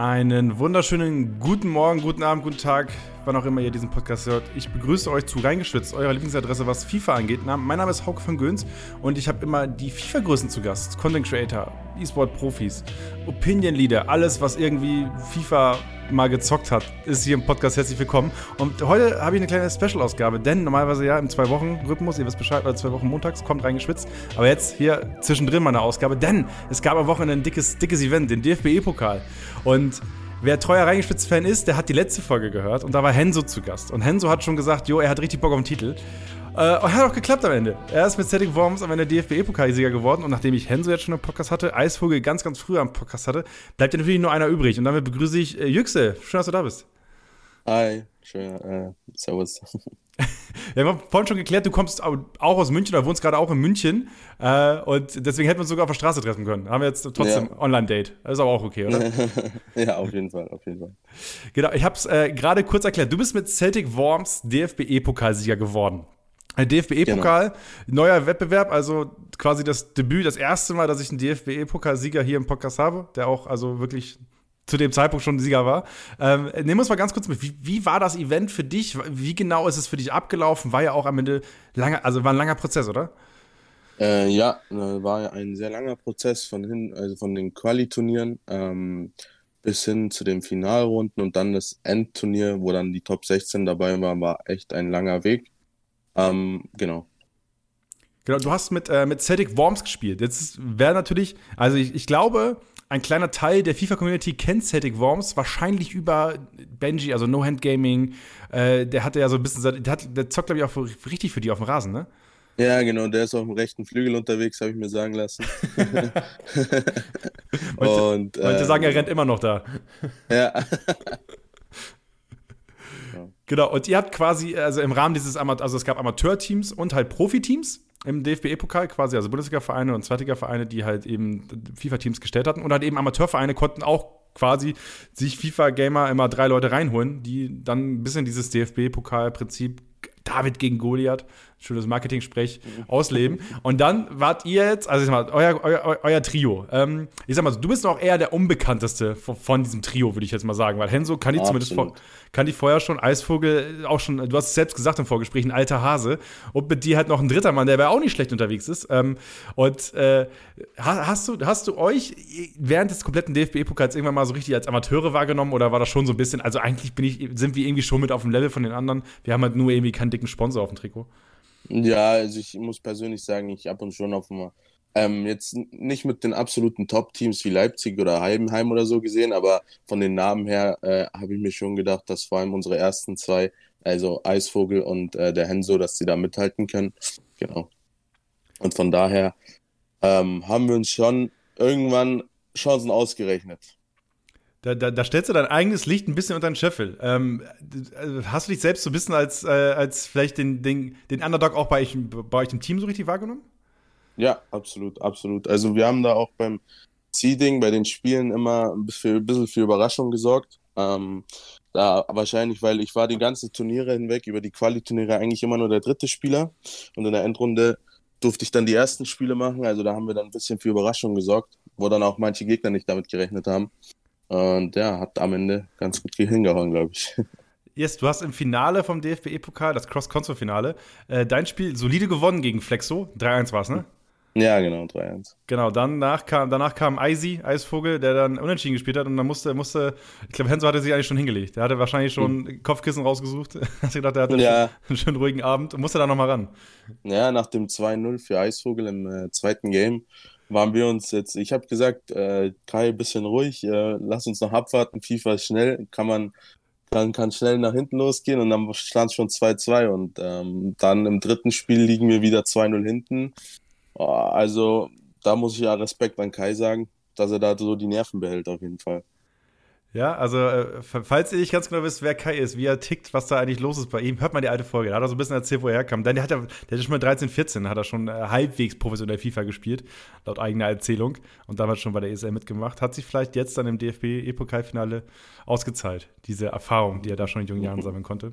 Einen wunderschönen guten Morgen, guten Abend, guten Tag, wann auch immer ihr diesen Podcast hört. Ich begrüße euch zu Reingeschwitzt, eurer Lieblingsadresse, was FIFA angeht. mein Name ist Hauke von Göns und ich habe immer die FIFA-Größen zu Gast. Content Creator, E-Sport-Profis, Opinion-Leader, alles, was irgendwie FIFA mal gezockt hat, ist hier im Podcast herzlich willkommen. Und heute habe ich eine kleine Special-Ausgabe, denn normalerweise ja im Zwei-Wochen-Rhythmus, ihr wisst Bescheid, oder zwei Wochen montags, kommt reingeschwitzt. Aber jetzt hier zwischendrin mal eine Ausgabe, denn es gab am Wochenende ein dickes, dickes Event, den DFB-E-Pokal. Und Wer treuer Reingespitzt-Fan ist, der hat die letzte Folge gehört und da war Henso zu Gast. Und Henso hat schon gesagt, jo, er hat richtig Bock auf den Titel. Äh, hat auch geklappt am Ende. Er ist mit Celtic Worms am Ende DFB-Pokalsieger geworden. Und nachdem ich Henso jetzt schon im Podcast hatte, Eisvogel ganz, ganz früh am Podcast hatte, bleibt ja natürlich nur einer übrig. Und damit begrüße ich äh, Yüksel. Schön, dass du da bist. Hi, schön, äh, servus. Wir haben vorhin schon geklärt, du kommst auch aus München oder wohnst gerade auch in München. Äh, und deswegen hätten wir uns sogar auf der Straße treffen können. Haben wir jetzt trotzdem ja. Online-Date. Das ist aber auch okay, oder? ja, auf jeden Fall, auf jeden Fall. Genau, ich habe es äh, gerade kurz erklärt. Du bist mit Celtic Worms DFB-E-Pokalsieger geworden. DFB-E-Pokal, genau. neuer Wettbewerb, also quasi das Debüt, das erste Mal, dass ich einen DFB-E-Pokalsieger hier im Podcast habe, der auch also wirklich zu dem Zeitpunkt schon Sieger war. Ähm, nehmen wir uns mal ganz kurz mit. Wie, wie, war das Event für dich? Wie genau ist es für dich abgelaufen? War ja auch am Ende lange, also war ein langer Prozess, oder? Äh, ja, war ja ein sehr langer Prozess von hin, also von den Quali-Turnieren ähm, bis hin zu den Finalrunden und dann das Endturnier, wo dann die Top 16 dabei waren, war echt ein langer Weg. Ähm, genau. Genau, du hast mit, äh, mit Celtic Worms gespielt. Jetzt wäre natürlich, also ich, ich glaube, ein kleiner Teil der FIFA-Community kennt Celtic Worms, wahrscheinlich über Benji, also No Hand Gaming. Äh, der hatte ja so ein bisschen, der, hat, der zockt, glaube ich, auch richtig für die auf dem Rasen, ne? Ja, genau, der ist auf dem rechten Flügel unterwegs, habe ich mir sagen lassen. und, äh, manche sagen, er rennt immer noch da. ja. Genau, und ihr habt quasi, also im Rahmen dieses, Amateur, also es gab Amateurteams und halt Profiteams im DFB-Pokal quasi, also Bundesliga-Vereine und Zweitliga-Vereine, die halt eben FIFA-Teams gestellt hatten. Und halt eben Amateurvereine konnten auch quasi sich FIFA-Gamer immer drei Leute reinholen, die dann ein bisschen dieses DFB-Pokal-Prinzip David gegen Goliath, schönes Marketing-Sprech, ausleben. Und dann wart ihr jetzt, also ich sag mal, euer, euer, euer Trio. Ähm, ich sag mal, du bist auch eher der unbekannteste von, von diesem Trio, würde ich jetzt mal sagen, weil Henso kann die zumindest vor, kann die vorher schon, Eisvogel auch schon, du hast es selbst gesagt im Vorgespräch, ein alter Hase. Und mit dir halt noch ein dritter Mann, der aber auch nicht schlecht unterwegs ist. Ähm, und äh, hast, du, hast du euch während des kompletten DFB-Pokals irgendwann mal so richtig als Amateure wahrgenommen oder war das schon so ein bisschen, also eigentlich bin ich, sind wir irgendwie schon mit auf dem Level von den anderen. Wir haben halt nur irgendwie keinen dicken Sponsor auf dem Trikot. Ja, also ich muss persönlich sagen, ich ab und schon auf dem ähm, jetzt nicht mit den absoluten Top-Teams wie Leipzig oder Heidenheim oder so gesehen, aber von den Namen her äh, habe ich mir schon gedacht, dass vor allem unsere ersten zwei, also Eisvogel und äh, der Henso, dass sie da mithalten können. Genau. Und von daher ähm, haben wir uns schon irgendwann Chancen ausgerechnet. Da, da, da, stellst du dein eigenes Licht ein bisschen unter den Scheffel. Ähm, hast du dich selbst so ein bisschen als, äh, als vielleicht den, den, den Underdog auch bei euch, bei euch im Team so richtig wahrgenommen? Ja, absolut, absolut. Also wir haben da auch beim Seeding, bei den Spielen immer ein bisschen, für Überraschung gesorgt. Ähm, da wahrscheinlich, weil ich war die ganzen Turniere hinweg, über die Quali-Turniere eigentlich immer nur der dritte Spieler. Und in der Endrunde durfte ich dann die ersten Spiele machen. Also da haben wir dann ein bisschen für Überraschung gesorgt, wo dann auch manche Gegner nicht damit gerechnet haben. Und ja, hat am Ende ganz gut hingehauen, glaube ich. Yes, du hast im Finale vom DFB-Pokal, das Cross-Console-Finale, äh, dein Spiel solide gewonnen gegen Flexo. 3-1 war es, ne? Ja, genau, 3-1. Genau, danach kam, danach kam Eisi, Eisvogel, der dann unentschieden gespielt hat und dann musste, musste ich glaube, Henso hatte sich eigentlich schon hingelegt. Der hatte wahrscheinlich schon mhm. Kopfkissen rausgesucht. Hast gedacht, der hatte ja. einen schönen ruhigen Abend und musste da nochmal ran. Ja, nach dem 2-0 für Eisvogel im äh, zweiten Game waren wir uns jetzt, ich habe gesagt, äh, Kai, bisschen ruhig, äh, lass uns noch abwarten, FIFA ist schnell, kann man kann, kann schnell nach hinten losgehen und dann stand schon 2-2 und ähm, dann im dritten Spiel liegen wir wieder 2-0 hinten Oh, also da muss ich ja Respekt an Kai sagen, dass er da so die Nerven behält auf jeden Fall. Ja, also äh, falls ihr nicht ganz genau wisst, wer Kai ist, wie er tickt, was da eigentlich los ist bei ihm, hört mal die alte Folge. Da hat er so ein bisschen erzählt, wo er herkam. Denn der hat ja, der hat schon mit 13, 14 hat er schon äh, halbwegs professionell FIFA gespielt, laut eigener Erzählung. Und damals schon bei der ESL mitgemacht. Hat sich vielleicht jetzt dann im DFB-E-Pokalfinale ausgezahlt, diese Erfahrung, die er da schon in jungen Jahren sammeln konnte.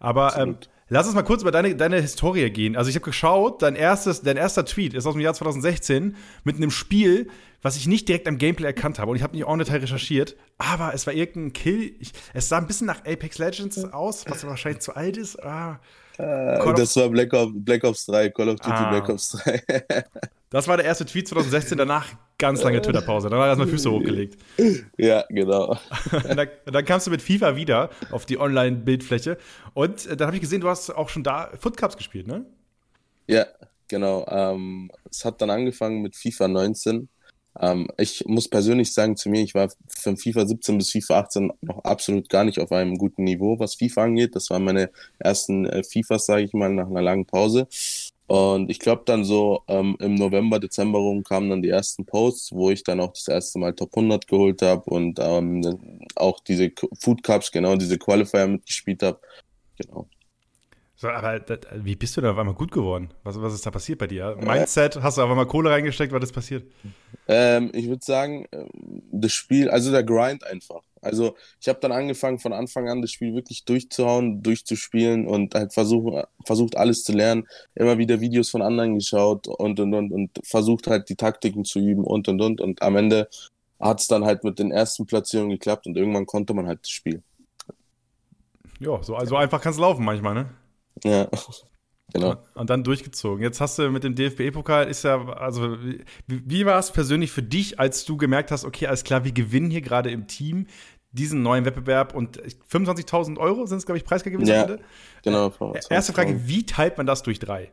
Aber ähm, Lass uns mal kurz über deine, deine Historie gehen. Also ich habe geschaut, dein, erstes, dein erster Tweet ist aus dem Jahr 2016 mit einem Spiel, was ich nicht direkt am Gameplay erkannt habe. Und ich habe nicht auch Detail recherchiert, aber es war irgendein Kill. Ich, es sah ein bisschen nach Apex Legends aus, was wahrscheinlich zu alt ist. Ah. Äh, das war Black Ops, Black Ops 3, Call of Duty ah. Black Ops 3. das war der erste Tweet 2016, danach ganz lange Twitter-Pause. Danach erstmal Füße hochgelegt. Ja, genau. dann, dann, kamst du mit FIFA wieder auf die Online-Bildfläche. Und äh, dann habe ich gesehen, du hast auch schon da Foot Cups gespielt, ne? Ja, genau. Ähm, es hat dann angefangen mit FIFA 19. Ähm, ich muss persönlich sagen zu mir, ich war von FIFA 17 bis FIFA 18 noch absolut gar nicht auf einem guten Niveau, was FIFA angeht. Das waren meine ersten äh, FIFAs, sage ich mal, nach einer langen Pause. Und ich glaube dann so ähm, im November, Dezember rum kamen dann die ersten Posts, wo ich dann auch das erste Mal Top 100 geholt habe und ähm, auch diese Food Cups, genau, diese Qualifier mitgespielt habe. Genau. So, aber das, wie bist du da auf einmal gut geworden? Was, was ist da passiert bei dir? Mindset, hast du auf einmal Kohle reingesteckt, was ist passiert? Ähm, ich würde sagen, ähm, das Spiel, also der Grind einfach. Also ich habe dann angefangen, von Anfang an das Spiel wirklich durchzuhauen, durchzuspielen und halt versuch, versucht alles zu lernen, immer wieder Videos von anderen geschaut und und und und versucht halt die Taktiken zu üben und und und und am Ende hat es dann halt mit den ersten Platzierungen geklappt und irgendwann konnte man halt das Spiel. Ja, so also einfach kann es laufen manchmal, ne? Ja. Genau. Und dann durchgezogen. Jetzt hast du mit dem DFB-Pokal, ist ja, also, wie, wie war es persönlich für dich, als du gemerkt hast, okay, alles klar, wir gewinnen hier gerade im Team diesen neuen Wettbewerb und 25.000 Euro sind es, glaube ich, preisgegeben. Ja, genau. Äh, erste Frage, wie teilt man das durch drei?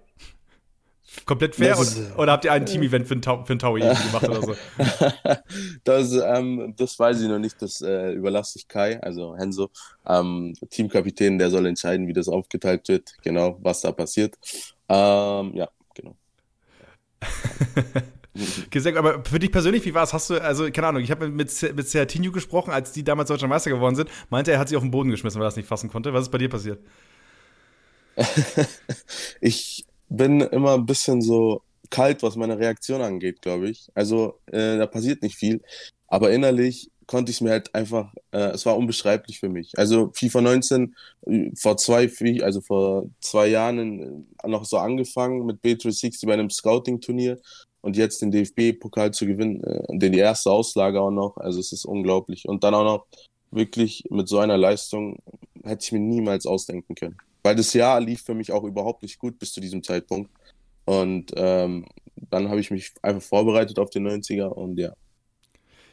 Komplett fair das, oder, oder, habt ihr ein Team-Event für ein, Tau, für ein Tau gemacht oder so? das, ähm, das weiß ich noch nicht, das äh, überlasse ich Kai, also Henso, ähm, Teamkapitän, der soll entscheiden, wie das aufgeteilt wird, genau, was da passiert. Ähm, ja, genau. Gesagt, aber für dich persönlich, wie war es? Hast du, also, keine Ahnung, ich habe mit, mit Sertinho gesprochen, als die damals Deutscher Meister geworden sind, meinte er, hat sich auf den Boden geschmissen, weil er das nicht fassen konnte. Was ist bei dir passiert? ich bin immer ein bisschen so kalt, was meine Reaktion angeht, glaube ich. Also äh, da passiert nicht viel, aber innerlich konnte ich es mir halt einfach, äh, es war unbeschreiblich für mich. Also FIFA 19 äh, vor zwei, also vor zwei Jahren äh, noch so angefangen mit B360 bei einem Scouting-Turnier und jetzt den DFB-Pokal zu gewinnen, äh, den die erste Auslage auch noch. Also es ist unglaublich. Und dann auch noch wirklich mit so einer Leistung hätte ich mir niemals ausdenken können. Weil das Jahr lief für mich auch überhaupt nicht gut bis zu diesem Zeitpunkt. Und ähm, dann habe ich mich einfach vorbereitet auf den 90er und ja.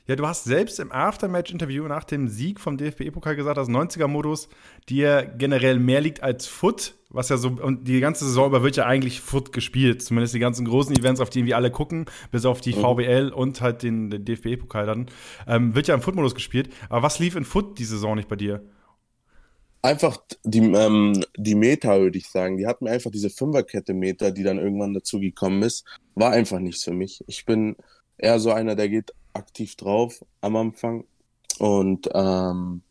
Ja, du hast selbst im Aftermatch-Interview nach dem Sieg vom DFB-Pokal gesagt, dass 90er-Modus dir generell mehr liegt als Foot, was ja so, und die ganze Saison über wird ja eigentlich Foot gespielt, zumindest die ganzen großen Events, auf die wir alle gucken, bis auf die mhm. VBL und halt den, den DFB-Pokal dann, ähm, wird ja im Foot-Modus gespielt. Aber was lief in Foot die Saison nicht bei dir? Einfach die, ähm, die Meta, würde ich sagen. Die hatten mir einfach diese Fünferkette-Meter, die dann irgendwann dazugekommen ist, war einfach nichts für mich. Ich bin eher so einer, der geht aktiv drauf am Anfang. Und ähm,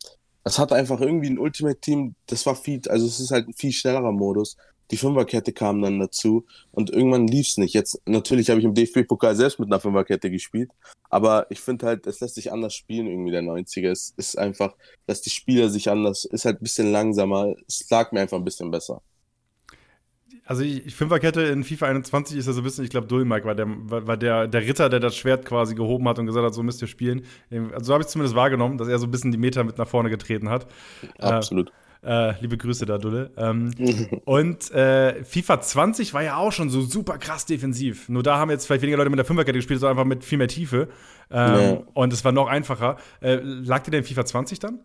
es hat einfach irgendwie ein Ultimate-Team, das war viel, also es ist halt ein viel schnellerer Modus die Fünferkette kam dann dazu und irgendwann lief es nicht. Jetzt natürlich habe ich im DFB-Pokal selbst mit einer Fünferkette gespielt, aber ich finde halt, es lässt sich anders spielen irgendwie der 90er. Es ist einfach, dass die Spieler sich anders, ist halt ein bisschen langsamer. Es lag mir einfach ein bisschen besser. Also ich, Fünferkette in FIFA 21 ist ja so ein bisschen, ich glaube, Dulmark war, der, war der, der Ritter, der das Schwert quasi gehoben hat und gesagt hat, so müsst ihr spielen. Also so habe ich zumindest wahrgenommen, dass er so ein bisschen die Meter mit nach vorne getreten hat. Absolut. Äh, äh, liebe Grüße da, Dulle. Ähm, und äh, FIFA 20 war ja auch schon so super krass defensiv. Nur da haben jetzt vielleicht weniger Leute mit der Fünferkette gespielt, sondern einfach mit viel mehr Tiefe. Ähm, ja. Und es war noch einfacher. Äh, lag dir denn FIFA 20 dann?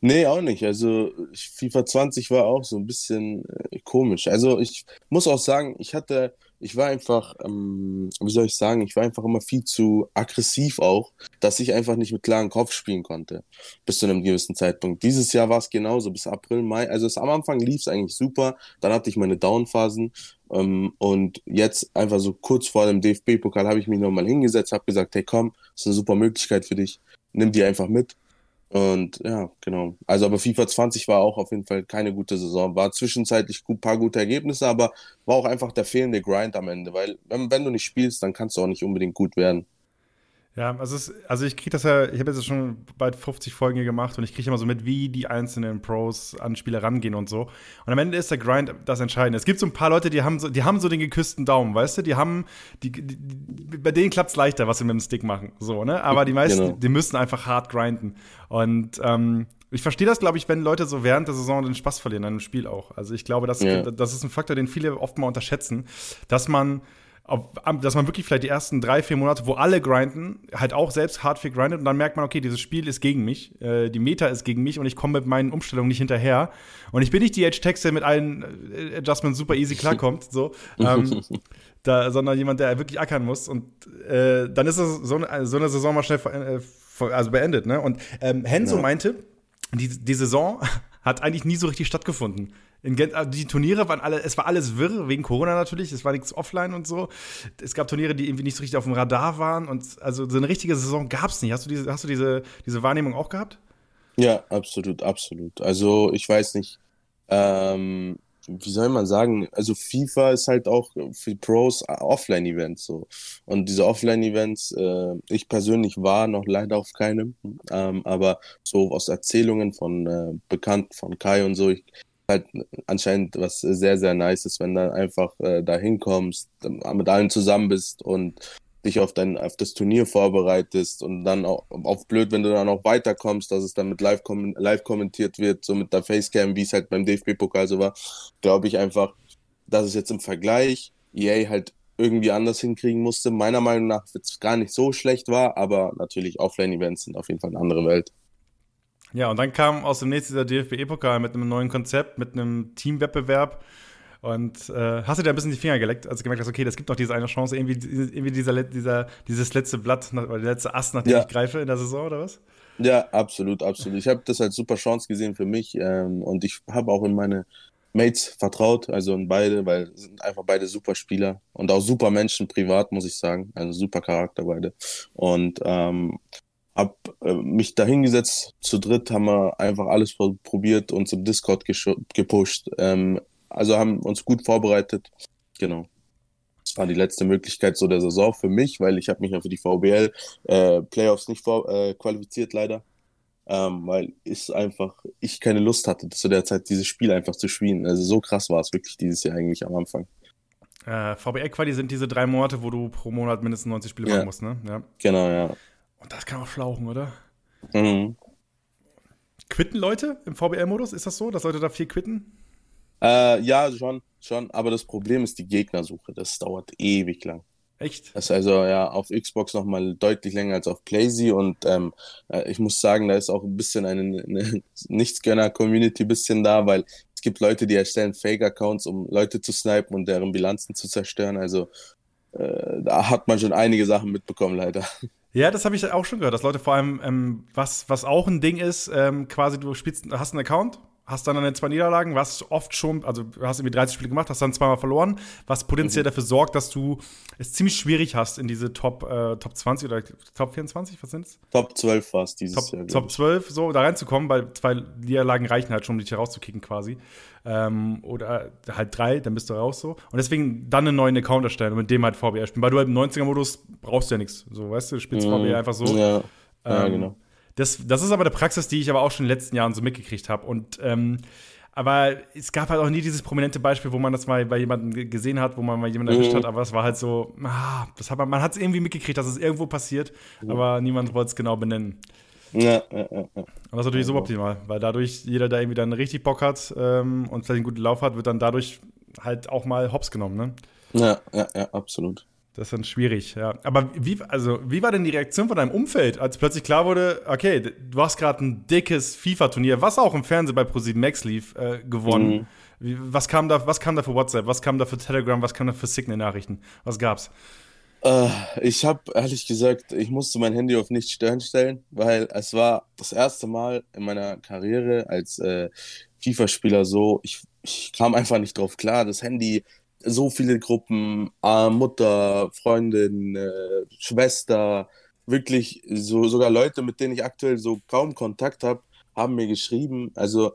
Nee, auch nicht. Also FIFA 20 war auch so ein bisschen äh, komisch. Also ich muss auch sagen, ich hatte ich war einfach, ähm, wie soll ich sagen, ich war einfach immer viel zu aggressiv auch, dass ich einfach nicht mit klarem Kopf spielen konnte, bis zu einem gewissen Zeitpunkt. Dieses Jahr war es genauso, bis April, Mai. Also es, am Anfang lief es eigentlich super, dann hatte ich meine Downphasen ähm, und jetzt einfach so kurz vor dem DFB-Pokal habe ich mich nochmal hingesetzt, habe gesagt, hey komm, das ist eine super Möglichkeit für dich, nimm die einfach mit. Und ja, genau. Also aber FIFA 20 war auch auf jeden Fall keine gute Saison. War zwischenzeitlich ein paar gute Ergebnisse, aber war auch einfach der fehlende Grind am Ende. Weil wenn, wenn du nicht spielst, dann kannst du auch nicht unbedingt gut werden. Ja, also, es, also ich kriege das ja, ich habe jetzt schon bald 50 Folgen hier gemacht und ich kriege immer so mit, wie die einzelnen Pros an Spiele rangehen und so. Und am Ende ist der Grind das Entscheidende. Es gibt so ein paar Leute, die haben so, die haben so den geküssten Daumen, weißt du? Die haben, die, die, die bei denen klappt es leichter, was sie mit dem Stick machen. So, ne? Aber die meisten, genau. die müssen einfach hart grinden. Und ähm, ich verstehe das, glaube ich, wenn Leute so während der Saison den Spaß verlieren an einem Spiel auch. Also ich glaube, das, ja. das ist ein Faktor, den viele oft mal unterschätzen, dass man dass man wirklich vielleicht die ersten drei, vier Monate, wo alle grinden, halt auch selbst hart viel grindet und dann merkt man, okay, dieses Spiel ist gegen mich, äh, die Meta ist gegen mich und ich komme mit meinen Umstellungen nicht hinterher. Und ich bin nicht die Edge-Text, der mit allen äh, Adjustments super easy klarkommt, so, ähm, da, sondern jemand, der wirklich ackern muss. Und äh, dann ist es so, eine, so eine Saison mal schnell äh, also beendet. Ne? Und ähm, Henso ja. meinte, die, die Saison hat eigentlich nie so richtig stattgefunden. Gent, also die Turniere waren alle, es war alles wirr, wegen Corona natürlich, es war nichts offline und so. Es gab Turniere, die irgendwie nicht so richtig auf dem Radar waren und also so eine richtige Saison gab es nicht. Hast du, diese, hast du diese, diese Wahrnehmung auch gehabt? Ja, absolut, absolut. Also ich weiß nicht, ähm, wie soll man sagen, also FIFA ist halt auch für Pros Offline-Events so. Und diese Offline-Events, äh, ich persönlich war noch leider auf keinem, ähm, aber so aus Erzählungen von äh, Bekannten von Kai und so, ich halt anscheinend was sehr, sehr nice ist, wenn du einfach äh, da hinkommst, mit allen zusammen bist und dich auf dein auf das Turnier vorbereitest und dann auch auf blöd, wenn du dann auch weiterkommst, dass es dann mit live, kom live kommentiert wird, so mit der Facecam, wie es halt beim DFB-Pokal so war, glaube ich einfach, dass es jetzt im Vergleich EA halt irgendwie anders hinkriegen musste. Meiner Meinung nach es gar nicht so schlecht war, aber natürlich Offline-Events sind auf jeden Fall eine andere Welt. Ja, und dann kam aus dem nächsten der DFB-Pokal mit einem neuen Konzept, mit einem Teamwettbewerb. Und äh, hast du dir ein bisschen die Finger geleckt, als du gemerkt hast, okay, das gibt noch diese eine Chance, irgendwie, irgendwie dieser, dieser, dieses letzte Blatt oder der letzte Ast, nach dem ja. ich greife in der Saison, oder was? Ja, absolut, absolut. Ich habe das als super Chance gesehen für mich ähm, und ich habe auch in meine Mates vertraut, also in beide, weil sind einfach beide super Spieler und auch super Menschen privat, muss ich sagen. Also super Charakter beide. Und ähm, hab äh, mich dahingesetzt, zu dritt haben wir einfach alles probiert, uns im Discord gepusht. Ähm, also haben uns gut vorbereitet. Genau. Das war die letzte Möglichkeit so der Saison für mich, weil ich habe mich ja für die VBL äh, Playoffs nicht vor, äh, qualifiziert leider. Ähm, weil ich einfach, ich keine Lust hatte, zu der Zeit dieses Spiel einfach zu spielen. Also so krass war es wirklich dieses Jahr eigentlich am Anfang. Äh, VBL-Quali sind diese drei Monate, wo du pro Monat mindestens 90 Spiele ja. machen musst, ne? Ja. Genau, ja. Und das kann auch schlauchen, oder? Mhm. Quitten Leute im VBL-Modus? Ist das so, dass Leute da viel quitten? Äh, ja, schon, schon. Aber das Problem ist die Gegnersuche. Das dauert ewig lang. Echt? Das ist also ja auf Xbox nochmal deutlich länger als auf PlayZ und ähm, äh, ich muss sagen, da ist auch ein bisschen eine, eine Nichtsgönner-Community bisschen da, weil es gibt Leute, die erstellen Fake-Accounts, um Leute zu snipen und deren Bilanzen zu zerstören. Also äh, da hat man schon einige Sachen mitbekommen, leider. Ja, das habe ich auch schon gehört, dass Leute vor allem, ähm, was, was auch ein Ding ist, ähm, quasi du spielst, hast einen Account, hast dann deine zwei Niederlagen, was oft schon, also du hast irgendwie 30 Spiele gemacht, hast dann zweimal verloren, was potenziell mhm. dafür sorgt, dass du es ziemlich schwierig hast in diese Top, äh, Top 20 oder Top 24, was sind es? Top 12 war es dieses Top, Jahr. Top 12, so da reinzukommen, weil zwei Niederlagen reichen halt schon, um dich herauszukicken quasi. Ähm, oder halt drei, dann bist du raus so. Und deswegen dann einen neuen Account erstellen und mit dem halt VBR spielen. Weil du halt im 90er-Modus brauchst du ja nichts. So, weißt du, du spielst mhm. VBR einfach so. Ja, ja ähm, genau. Das, das ist aber eine Praxis, die ich aber auch schon in den letzten Jahren so mitgekriegt habe. Und ähm, aber es gab halt auch nie dieses prominente Beispiel, wo man das mal bei jemandem gesehen hat, wo man mal jemanden erwischt mhm. hat, aber es war halt so, ah, das hat man, man hat es irgendwie mitgekriegt, dass es irgendwo passiert, mhm. aber niemand wollte es genau benennen. Ja, ja, ja. Und das ist natürlich ja, suboptimal, weil dadurch jeder, der irgendwie dann richtig Bock hat ähm, und vielleicht einen guten Lauf hat, wird dann dadurch halt auch mal hops genommen, ne? Ja, ja, ja, absolut. Das ist dann schwierig, ja. Aber wie, also, wie war denn die Reaktion von deinem Umfeld, als plötzlich klar wurde, okay, du hast gerade ein dickes FIFA-Turnier, was auch im Fernsehen bei ProSieben Max lief, äh, gewonnen. Mhm. Wie, was, kam da, was kam da für WhatsApp, was kam da für Telegram, was kam da für Signal-Nachrichten? Was gab's? Äh, ich habe ehrlich gesagt, ich musste mein Handy auf nicht stören stellen, weil es war das erste Mal in meiner Karriere als äh, FIFA-Spieler so, ich, ich kam einfach nicht drauf klar. Das Handy so viele Gruppen, äh, Mutter, Freundin, äh, Schwester, wirklich so sogar Leute, mit denen ich aktuell so kaum Kontakt habe, haben mir geschrieben. Also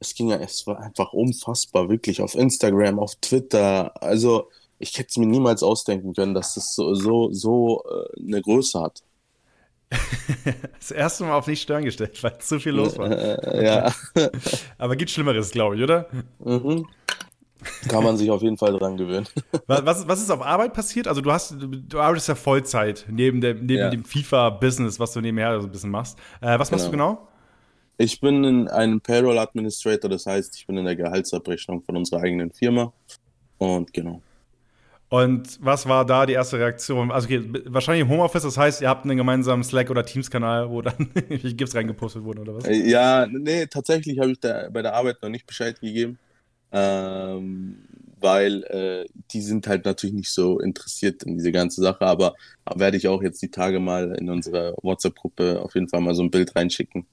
es ging ja, es war einfach unfassbar, wirklich auf Instagram, auf Twitter. Also ich hätte es mir niemals ausdenken können, dass das so so, so äh, eine Größe hat. das erste Mal auf nicht stören gestellt, weil zu viel los war. Ja. Aber gibt Schlimmeres, glaube ich, oder? Mhm. Kann man sich auf jeden Fall dran gewöhnen. Was, was ist auf Arbeit passiert? Also du hast, du arbeitest ja Vollzeit neben, der, neben ja. dem FIFA-Business, was du nebenher so ein bisschen machst. Äh, was machst genau. du genau? Ich bin in einem Payroll Administrator, das heißt, ich bin in der Gehaltsabrechnung von unserer eigenen Firma. Und genau. Und was war da die erste Reaktion? Also okay, wahrscheinlich im Homeoffice, das heißt, ihr habt einen gemeinsamen Slack- oder Teams-Kanal, wo dann GIFs reingepostet wurden oder was? Äh, ja, nee, tatsächlich habe ich da bei der Arbeit noch nicht Bescheid gegeben, ähm, weil äh, die sind halt natürlich nicht so interessiert in diese ganze Sache, aber werde ich auch jetzt die Tage mal in unsere WhatsApp-Gruppe auf jeden Fall mal so ein Bild reinschicken.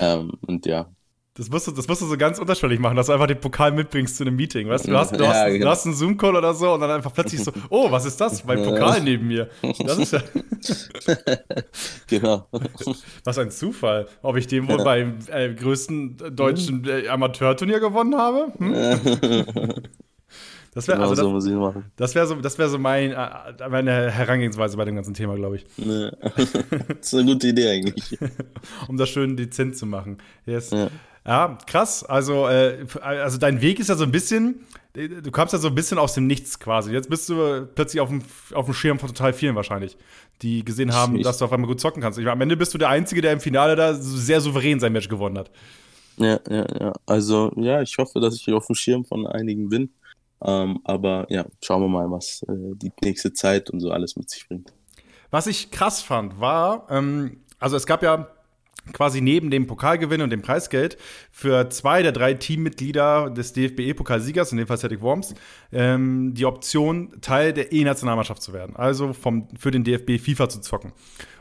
Ähm, und ja, das musst, du, das musst du so ganz unterschwellig machen, dass du einfach den Pokal mitbringst zu einem Meeting. Weißt du, du hast, du hast, genau. du hast einen Zoom-Call oder so und dann einfach plötzlich so, oh, was ist das? Mein Pokal neben mir. Das ist ja. genau. Was ein Zufall. Ob ich den wohl beim äh, größten deutschen äh, Amateurturnier gewonnen habe? Hm? Das wäre genau also, das, so das wäre so, das wäre so mein, äh, meine Herangehensweise bei dem ganzen Thema, glaube ich. Das ist eine gute Idee eigentlich. um das schön dezent zu machen. Yes. Ja. Ja, krass. Also, äh, also dein Weg ist ja so ein bisschen, du kamst ja so ein bisschen aus dem Nichts quasi. Jetzt bist du plötzlich auf dem, auf dem Schirm von total vielen wahrscheinlich, die gesehen haben, ich. dass du auf einmal gut zocken kannst. Ich, am Ende bist du der Einzige, der im Finale da sehr souverän sein Match gewonnen hat. Ja, ja, ja. Also, ja, ich hoffe, dass ich auf dem Schirm von einigen bin. Ähm, aber ja, schauen wir mal, was äh, die nächste Zeit und so alles mit sich bringt. Was ich krass fand, war, ähm, also es gab ja quasi neben dem Pokalgewinn und dem Preisgeld für zwei der drei Teammitglieder des DFB-Pokalsiegers, in dem Fall Celtic Worms, ähm, die Option, Teil der E-Nationalmannschaft zu werden. Also vom, für den DFB FIFA zu zocken.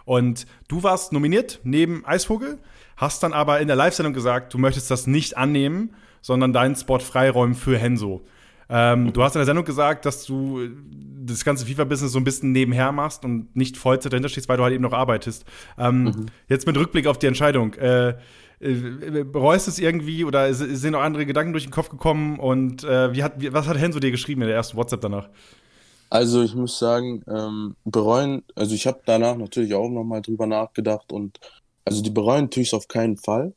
Und du warst nominiert neben Eisvogel, hast dann aber in der Live-Sendung gesagt, du möchtest das nicht annehmen, sondern deinen Spot freiräumen für Henso. Ähm, du hast in der Sendung gesagt, dass du das ganze FIFA-Business so ein bisschen nebenher machst und nicht Vollzeit dahinter stehst, weil du halt eben noch arbeitest. Ähm, mhm. Jetzt mit Rückblick auf die Entscheidung. Äh, äh, bereust es irgendwie oder sind noch andere Gedanken durch den Kopf gekommen und äh, wie hat, wie, was hat Henso dir geschrieben in der ersten WhatsApp danach? Also ich muss sagen, ähm, bereuen, also ich habe danach natürlich auch nochmal drüber nachgedacht und also die bereuen tue ich es auf keinen Fall.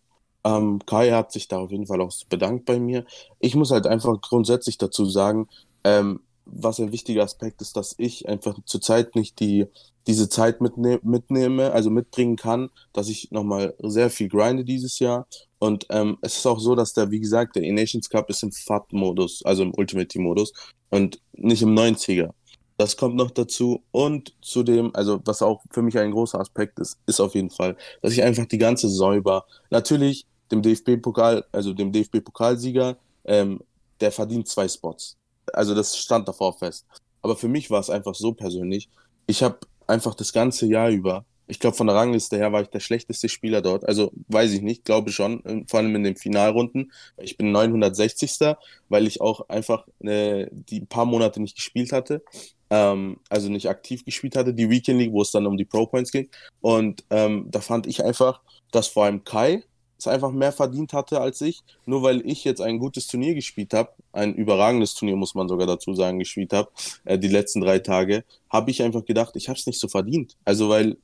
Ähm, Kai hat sich da auf jeden Fall auch bedankt bei mir. Ich muss halt einfach grundsätzlich dazu sagen, ähm, was ein wichtiger Aspekt ist, dass ich einfach zurzeit nicht die, diese Zeit mitne mitnehme, also mitbringen kann, dass ich nochmal sehr viel grinde dieses Jahr. Und ähm, es ist auch so, dass der, wie gesagt, der E-Nations Cup ist im FAT-Modus, also im Ultimate Team-Modus und nicht im 90er. Das kommt noch dazu. Und zudem, also was auch für mich ein großer Aspekt ist, ist auf jeden Fall, dass ich einfach die ganze Säuber, natürlich dem DFB-Pokal, also dem DFB-Pokalsieger, ähm, der verdient zwei Spots. Also das stand davor fest. Aber für mich war es einfach so persönlich. Ich habe einfach das ganze Jahr über, ich glaube von der Rangliste her war ich der schlechteste Spieler dort. Also weiß ich nicht, glaube schon, vor allem in den Finalrunden. Ich bin 960. weil ich auch einfach äh, die paar Monate nicht gespielt hatte. Ähm, also nicht aktiv gespielt hatte, die Weekend League, wo es dann um die Pro Points ging. Und ähm, da fand ich einfach, dass vor allem Kai es einfach mehr verdient hatte als ich, nur weil ich jetzt ein gutes Turnier gespielt habe, ein überragendes Turnier muss man sogar dazu sagen, gespielt habe, äh, die letzten drei Tage, habe ich einfach gedacht, ich habe es nicht so verdient. Also weil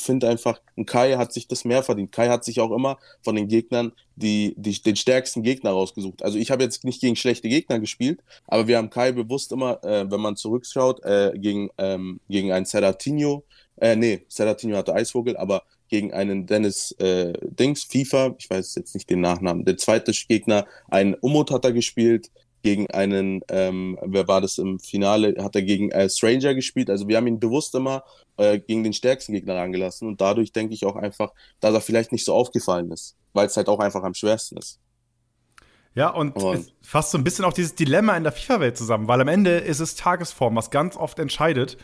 finde einfach, ein Kai hat sich das mehr verdient. Kai hat sich auch immer von den Gegnern die, die, den stärksten Gegner rausgesucht. Also ich habe jetzt nicht gegen schlechte Gegner gespielt, aber wir haben Kai bewusst immer, äh, wenn man zurückschaut, äh, gegen, ähm, gegen einen Serratinho, äh, nee, Serratinho hatte Eisvogel, aber gegen einen Dennis äh, Dings, FIFA, ich weiß jetzt nicht den Nachnamen, der zweite Gegner, ein Umut hat er gespielt, gegen einen, ähm, wer war das im Finale, hat er gegen äh, Stranger gespielt. Also wir haben ihn bewusst immer äh, gegen den stärksten Gegner angelassen und dadurch denke ich auch einfach, dass er vielleicht nicht so aufgefallen ist, weil es halt auch einfach am schwersten ist. Ja, und, und fasst so ein bisschen auch dieses Dilemma in der FIFA-Welt zusammen, weil am Ende ist es Tagesform, was ganz oft entscheidet.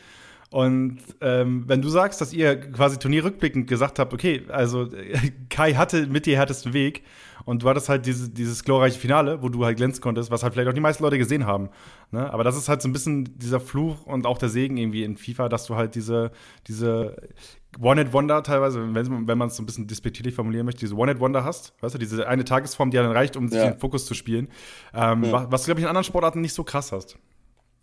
Und ähm, wenn du sagst, dass ihr quasi turnierrückblickend gesagt habt, okay, also Kai hatte mit dir härtesten Weg und du hattest halt diese, dieses glorreiche Finale, wo du halt glänzen konntest, was halt vielleicht auch die meisten Leute gesehen haben. Ne? Aber das ist halt so ein bisschen dieser Fluch und auch der Segen irgendwie in FIFA, dass du halt diese, diese One-Hit-Wonder teilweise, wenn, wenn man es so ein bisschen despektierlich formulieren möchte, diese One-Hit-Wonder hast, weißt du, diese eine Tagesform, die dann reicht, um sich ja. den Fokus zu spielen. Ähm, ja. Was du, glaube ich, in anderen Sportarten nicht so krass hast.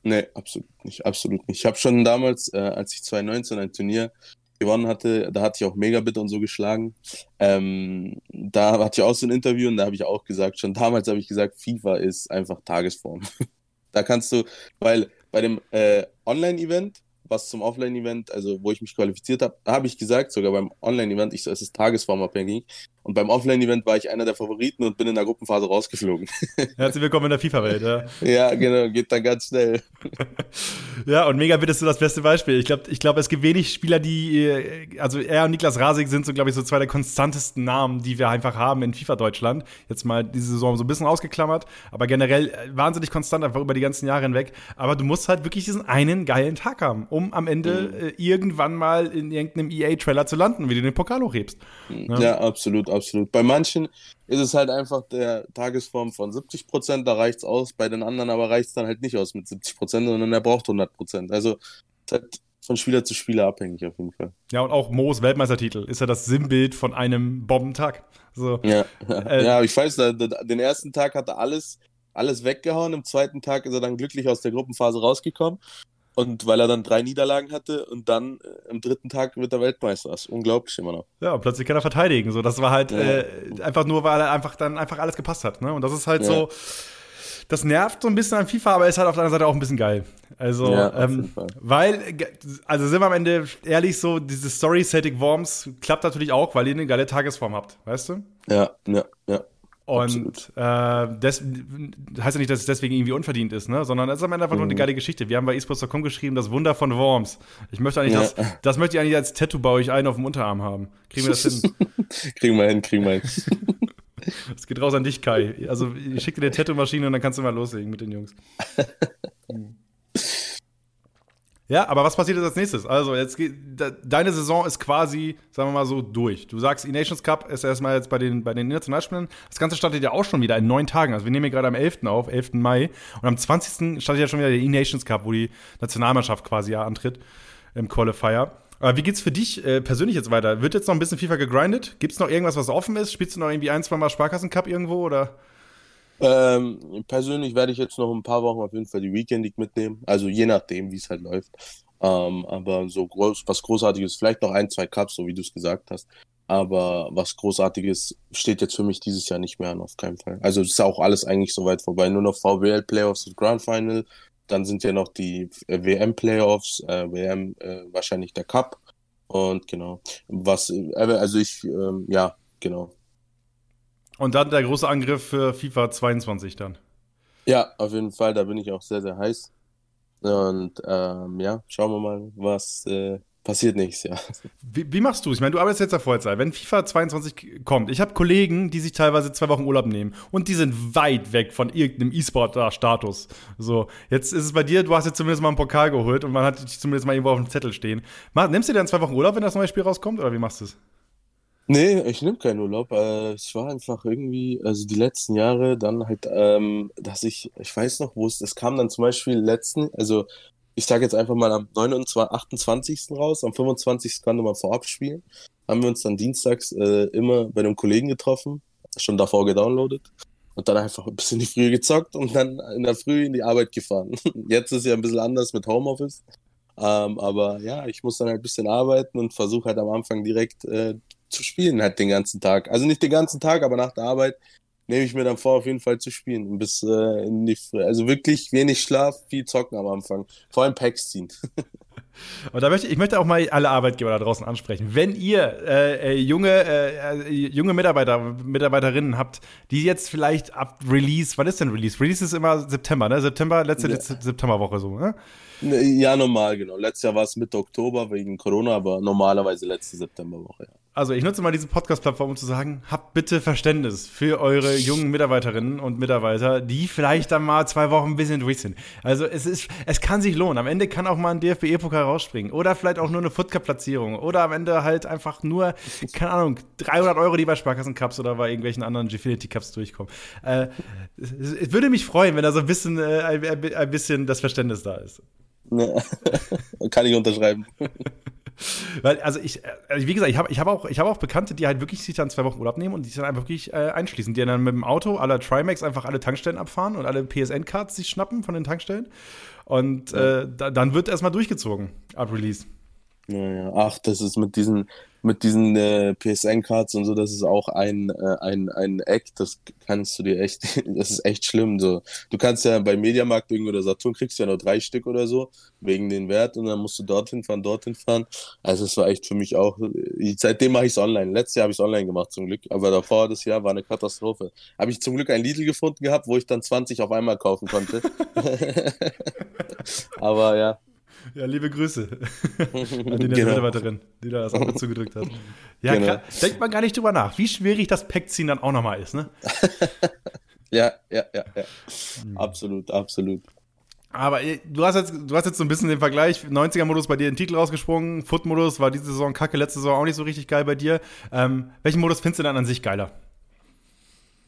Nee, absolut nicht, absolut nicht. Ich habe schon damals, äh, als ich 2019 ein Turnier gewonnen hatte, da hatte ich auch Megabit und so geschlagen. Ähm, da hatte ich auch so ein Interview und da habe ich auch gesagt, schon damals habe ich gesagt, FIFA ist einfach Tagesform. da kannst du, weil bei dem äh, Online-Event was zum Offline-Event, also wo ich mich qualifiziert habe, habe ich gesagt, sogar beim Online-Event, ich so, es ist tagesformabhängig. Und beim Offline-Event war ich einer der Favoriten und bin in der Gruppenphase rausgeflogen. Herzlich willkommen in der FIFA-Welt, ja. ja, genau, geht dann ganz schnell. ja, und Megabit ist so das beste Beispiel. Ich glaube, ich glaub, es gibt wenig Spieler, die, äh, also er und Niklas Rasig sind so, glaube ich, so zwei der konstantesten Namen, die wir einfach haben in FIFA Deutschland. Jetzt mal diese Saison so ein bisschen ausgeklammert, aber generell äh, wahnsinnig konstant, einfach über die ganzen Jahre hinweg. Aber du musst halt wirklich diesen einen geilen Tag haben, um am Ende mhm. äh, irgendwann mal in irgendeinem EA-Trailer zu landen, wie du den Pokal hochhebst. Ja, ja absolut absolut. Bei manchen ist es halt einfach der Tagesform von 70 Prozent, da reicht es aus. Bei den anderen aber reicht es dann halt nicht aus mit 70 Prozent, sondern er braucht 100 Prozent. Also es ist halt von Spieler zu Spieler abhängig auf jeden Fall. Ja, und auch Moos Weltmeistertitel ist ja das Sinnbild von einem Bombentag. So, ja. Äh, ja, ich weiß, den ersten Tag hat er alles, alles weggehauen, im zweiten Tag ist er dann glücklich aus der Gruppenphase rausgekommen und weil er dann drei Niederlagen hatte und dann äh, am dritten Tag wird er Weltmeister. Das ist unglaublich immer noch. Ja, und plötzlich kann er verteidigen. So, das war halt ja. äh, einfach nur, weil er einfach dann einfach alles gepasst hat. Ne? Und das ist halt ja. so. Das nervt so ein bisschen an FIFA, aber ist halt auf der anderen Seite auch ein bisschen geil. Also, ja, ähm, weil, also sind wir am Ende ehrlich so, diese Story Celtic Worms klappt natürlich auch, weil ihr eine geile Tagesform habt, weißt du? Ja, ja, ja. Und äh, das heißt ja nicht, dass es deswegen irgendwie unverdient ist, ne? sondern es ist am Ende einfach nur eine mhm. geile Geschichte. Wir haben bei esports.com geschrieben, das Wunder von Worms. Ich möchte eigentlich ja. das, das möchte ich eigentlich als Tattoo bei euch ein auf dem Unterarm haben. Kriegen wir das hin? kriegen wir hin, kriegen wir hin. Das geht raus an dich, Kai. Also ich schicke dir eine Tattoo-Maschine und dann kannst du mal loslegen mit den Jungs. Ja, aber was passiert jetzt als nächstes? Also, jetzt geht, deine Saison ist quasi, sagen wir mal so, durch. Du sagst, E-Nations Cup ist erstmal jetzt bei den, bei den Internationalspielen. Das Ganze startet ja auch schon wieder in neun Tagen. Also, wir nehmen hier gerade am 11. auf, 11. Mai. Und am 20. startet ja schon wieder der E-Nations Cup, wo die Nationalmannschaft quasi ja antritt im Qualifier. Aber wie geht's für dich äh, persönlich jetzt weiter? Wird jetzt noch ein bisschen FIFA gegrindet? Gibt's noch irgendwas, was offen ist? Spielst du noch irgendwie ein, zwei Mal Sparkassen Cup irgendwo oder? Ähm, persönlich werde ich jetzt noch ein paar Wochen auf jeden Fall die Weekend League mitnehmen. Also je nachdem, wie es halt läuft. Ähm, aber so groß, was Großartiges, vielleicht noch ein, zwei Cups, so wie du es gesagt hast. Aber was Großartiges steht jetzt für mich dieses Jahr nicht mehr an, auf keinen Fall. Also ist auch alles eigentlich soweit vorbei. Nur noch VWL Playoffs und Grand Final. Dann sind ja noch die äh, WM Playoffs, äh, WM äh, wahrscheinlich der Cup. Und genau. Was, äh, also ich, ähm, ja, genau. Und dann der große Angriff für FIFA 22 dann. Ja, auf jeden Fall, da bin ich auch sehr, sehr heiß. Und ähm, ja, schauen wir mal, was äh, passiert nächstes Jahr. Wie, wie machst du es? Ich meine, du arbeitest jetzt auf Vollzeit. Wenn FIFA 22 kommt, ich habe Kollegen, die sich teilweise zwei Wochen Urlaub nehmen und die sind weit weg von irgendeinem E-Sport-Status. So, jetzt ist es bei dir, du hast jetzt zumindest mal einen Pokal geholt und man hat dich zumindest mal irgendwo auf dem Zettel stehen. Nimmst du dir dann zwei Wochen Urlaub, wenn das neue Spiel rauskommt, oder wie machst du es? Nee, ich nehme keinen Urlaub. Äh, es war einfach irgendwie, also die letzten Jahre dann halt, ähm, dass ich, ich weiß noch, wo es, es kam dann zum Beispiel letzten, also ich sage jetzt einfach mal am 29, 28. raus, am 25. konnte man vorab spielen. Haben wir uns dann dienstags äh, immer bei einem Kollegen getroffen, schon davor gedownloadet und dann einfach ein bisschen in die Früh gezockt und dann in der Früh in die Arbeit gefahren. Jetzt ist ja ein bisschen anders mit Homeoffice. Ähm, aber ja, ich muss dann halt ein bisschen arbeiten und versuche halt am Anfang direkt äh, zu spielen halt den ganzen Tag. Also nicht den ganzen Tag, aber nach der Arbeit nehme ich mir dann vor, auf jeden Fall zu spielen. Bis äh, in die, also wirklich wenig Schlaf, viel zocken am Anfang. Vor allem Packs ziehen. Und da möchte ich möchte auch mal alle Arbeitgeber da draußen ansprechen. Wenn ihr äh, äh junge, äh, junge Mitarbeiter, Mitarbeiterinnen habt, die jetzt vielleicht ab Release, wann ist denn Release? Release ist immer September, ne? September, letzte ja. Septemberwoche so, ne? ne? Ja, normal, genau. Letztes Jahr war es Mitte Oktober wegen Corona, aber normalerweise letzte Septemberwoche, ja also ich nutze mal diese Podcast-Plattform, um zu sagen, habt bitte Verständnis für eure jungen Mitarbeiterinnen und Mitarbeiter, die vielleicht dann mal zwei Wochen ein bisschen durch sind. Also es ist, es kann sich lohnen. Am Ende kann auch mal ein DFB-Pokal rausspringen oder vielleicht auch nur eine Footcup-Platzierung oder am Ende halt einfach nur, keine Ahnung, 300 Euro, die bei Sparkassen-Cups oder bei irgendwelchen anderen Gfinity-Cups durchkommen. Äh, es, es, würde mich freuen, wenn da so ein bisschen, äh, ein, ein bisschen das Verständnis da ist. Ja. kann ich unterschreiben. Weil, also ich, also wie gesagt, ich habe ich hab auch, hab auch Bekannte, die halt wirklich sich dann zwei Wochen Urlaub nehmen und die sich dann einfach wirklich äh, einschließen. Die dann mit dem Auto aller Trimax einfach alle Tankstellen abfahren und alle PSN-Cards sich schnappen von den Tankstellen. Und äh, da, dann wird erstmal durchgezogen ab Release. Naja, ach, das ist mit diesen, mit diesen äh, PSN-Cards und so, das ist auch ein, äh, ein, ein Eck, das kannst du dir echt, das ist echt schlimm. So. Du kannst ja bei Mediamarkt irgendwie oder Saturn kriegst du ja nur drei Stück oder so, wegen den Wert und dann musst du dorthin fahren, dorthin fahren. Also es war echt für mich auch, seitdem mache ich es online. Letztes Jahr habe ich es online gemacht zum Glück, aber davor das Jahr war eine Katastrophe. Habe ich zum Glück ein Lidl gefunden gehabt, wo ich dann 20 auf einmal kaufen konnte. aber ja, ja, liebe Grüße an die genau. Mitarbeiterin, die da das Auge zugedrückt hat. Ja, genau. denkt man gar nicht drüber nach, wie schwierig das Packziehen dann auch nochmal ist, ne? ja, ja, ja, ja. Hm. Absolut, absolut. Aber äh, du hast jetzt, du hast jetzt so ein bisschen den Vergleich, 90er-Modus bei dir den Titel rausgesprungen, Foot-Modus war diese Saison kacke, letzte Saison auch nicht so richtig geil bei dir. Ähm, welchen Modus findest du dann an sich geiler?